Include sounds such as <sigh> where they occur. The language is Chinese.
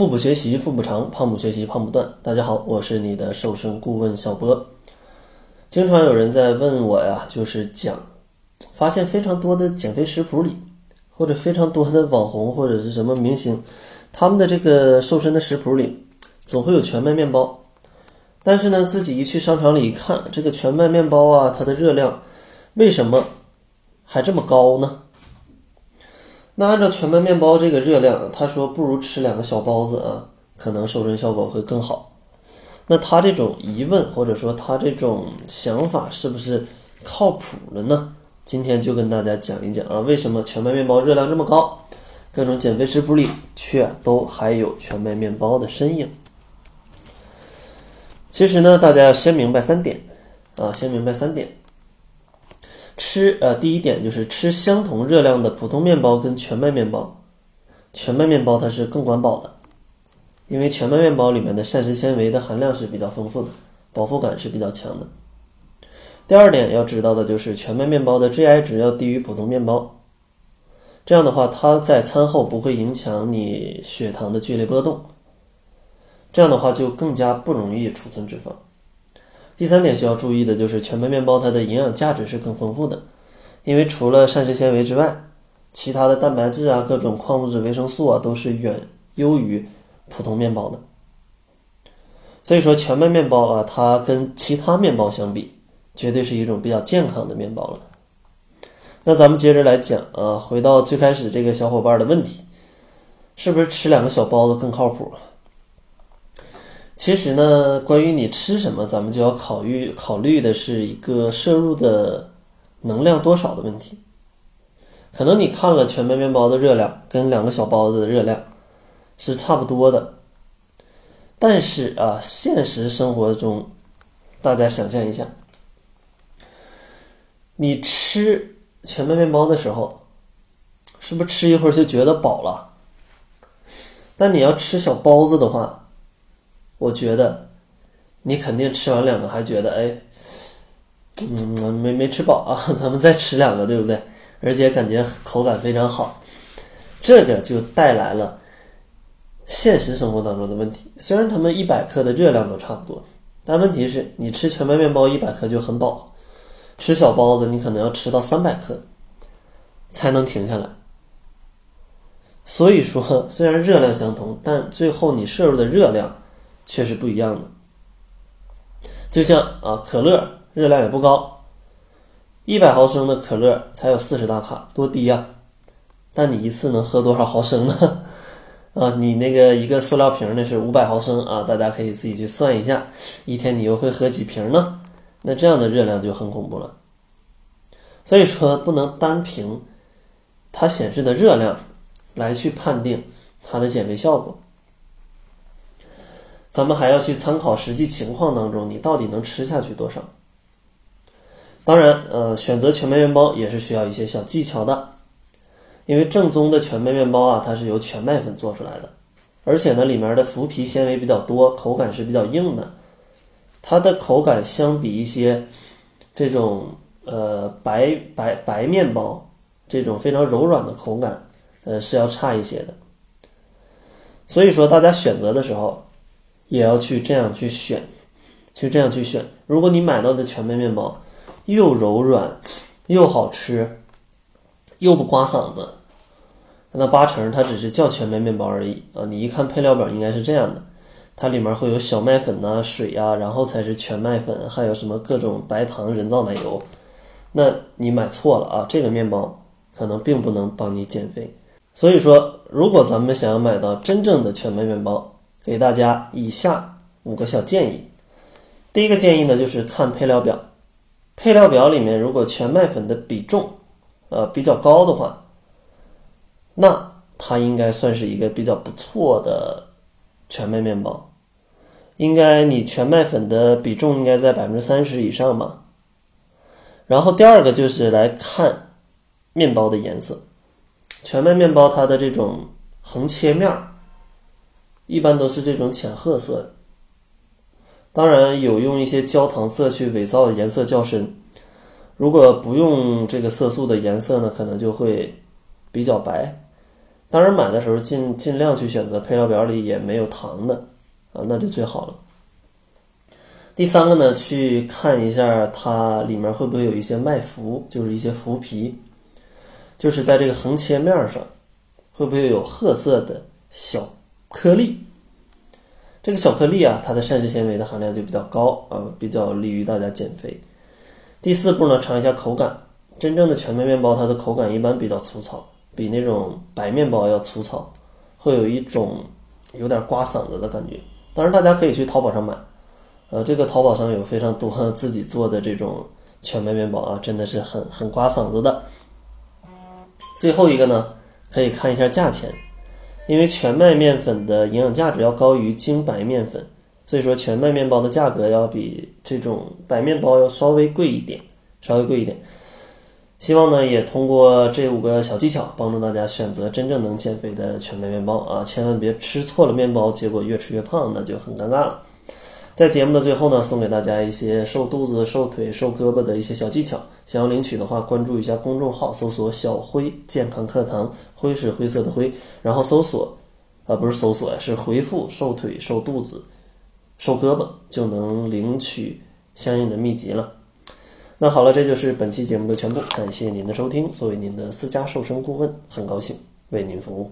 腹部学习腹部长，胖不学习胖不断。大家好，我是你的瘦身顾问小波。经常有人在问我呀，就是讲发现非常多的减肥食谱里，或者非常多的网红或者是什么明星，他们的这个瘦身的食谱里总会有全麦面包，但是呢，自己一去商场里一看，这个全麦面包啊，它的热量为什么还这么高呢？那按照全麦面包这个热量，他说不如吃两个小包子啊，可能瘦身效果会更好。那他这种疑问或者说他这种想法是不是靠谱了呢？今天就跟大家讲一讲啊，为什么全麦面包热量这么高，各种减肥食谱里却都还有全麦面包的身影。其实呢，大家要先明白三点啊，先明白三点。吃呃，第一点就是吃相同热量的普通面包跟全麦面包，全麦面包它是更管饱的，因为全麦面包里面的膳食纤维的含量是比较丰富的，饱腹感是比较强的。第二点要知道的就是全麦面包的 GI 值要低于普通面包，这样的话它在餐后不会影响你血糖的剧烈波动，这样的话就更加不容易储存脂肪。第三点需要注意的就是全麦面包它的营养价值是更丰富的，因为除了膳食纤维之外，其他的蛋白质啊、各种矿物质、维生素啊都是远优于普通面包的。所以说全麦面包啊，它跟其他面包相比，绝对是一种比较健康的面包了。那咱们接着来讲啊，回到最开始这个小伙伴的问题，是不是吃两个小包子更靠谱？其实呢，关于你吃什么，咱们就要考虑考虑的是一个摄入的能量多少的问题。可能你看了全麦面包的热量跟两个小包子的热量是差不多的，但是啊，现实生活中，大家想象一下，你吃全麦面包的时候，是不是吃一会儿就觉得饱了？但你要吃小包子的话，我觉得，你肯定吃完两个还觉得哎，嗯，没没吃饱啊，<laughs> 咱们再吃两个，对不对？而且感觉口感非常好，这个就带来了现实生活当中的问题。虽然他们一百克的热量都差不多，但问题是你吃全麦面包一百克就很饱，吃小包子你可能要吃到三百克才能停下来。所以说，虽然热量相同，但最后你摄入的热量。确实不一样的，就像啊，可乐热量也不高，一百毫升的可乐才有四十大卡，多低呀！但你一次能喝多少毫升呢？啊，你那个一个塑料瓶那是五百毫升啊，大家可以自己去算一下，一天你又会喝几瓶呢？那这样的热量就很恐怖了。所以说，不能单凭它显示的热量来去判定它的减肥效果。咱们还要去参考实际情况当中，你到底能吃下去多少？当然，呃，选择全麦面包也是需要一些小技巧的，因为正宗的全麦面包啊，它是由全麦粉做出来的，而且呢，里面的麸皮纤维比较多，口感是比较硬的，它的口感相比一些这种呃白白白面包这种非常柔软的口感，呃是要差一些的。所以说，大家选择的时候。也要去这样去选，去这样去选。如果你买到的全麦面包又柔软又好吃，又不刮嗓子，那八成它只是叫全麦面包而已啊！你一看配料表应该是这样的，它里面会有小麦粉呐、水呀，然后才是全麦粉，还有什么各种白糖、人造奶油。那你买错了啊！这个面包可能并不能帮你减肥。所以说，如果咱们想要买到真正的全麦面包，给大家以下五个小建议。第一个建议呢，就是看配料表。配料表里面如果全麦粉的比重，呃比较高的话，那它应该算是一个比较不错的全麦面包。应该你全麦粉的比重应该在百分之三十以上吧。然后第二个就是来看面包的颜色。全麦面包它的这种横切面儿。一般都是这种浅褐色的，当然有用一些焦糖色去伪造的颜色较深。如果不用这个色素的颜色呢，可能就会比较白。当然买的时候尽尽量去选择配料表里也没有糖的啊，那就最好了。第三个呢，去看一下它里面会不会有一些麦麸，就是一些麸皮，就是在这个横切面上会不会有褐色的小颗粒。这个小颗粒啊，它的膳食纤维的含量就比较高啊，比较利于大家减肥。第四步呢，尝一下口感。真正的全麦面包，它的口感一般比较粗糙，比那种白面包要粗糙，会有一种有点刮嗓子的感觉。当然，大家可以去淘宝上买，呃，这个淘宝上有非常多 <laughs> 自己做的这种全麦面包啊，真的是很很刮嗓子的。最后一个呢，可以看一下价钱。因为全麦面粉的营养价值要高于精白面粉，所以说全麦面包的价格要比这种白面包要稍微贵一点，稍微贵一点。希望呢也通过这五个小技巧帮助大家选择真正能减肥的全麦面包啊，千万别吃错了面包，结果越吃越胖，那就很尴尬了。在节目的最后呢，送给大家一些瘦肚子、瘦腿、瘦胳膊的一些小技巧。想要领取的话，关注一下公众号，搜索“小辉健康课堂”，灰是灰色的灰，然后搜索，啊不是搜索呀，是回复“瘦腿、瘦肚子、瘦胳膊”就能领取相应的秘籍了。那好了，这就是本期节目的全部，感谢您的收听。作为您的私家瘦身顾问，很高兴为您服务。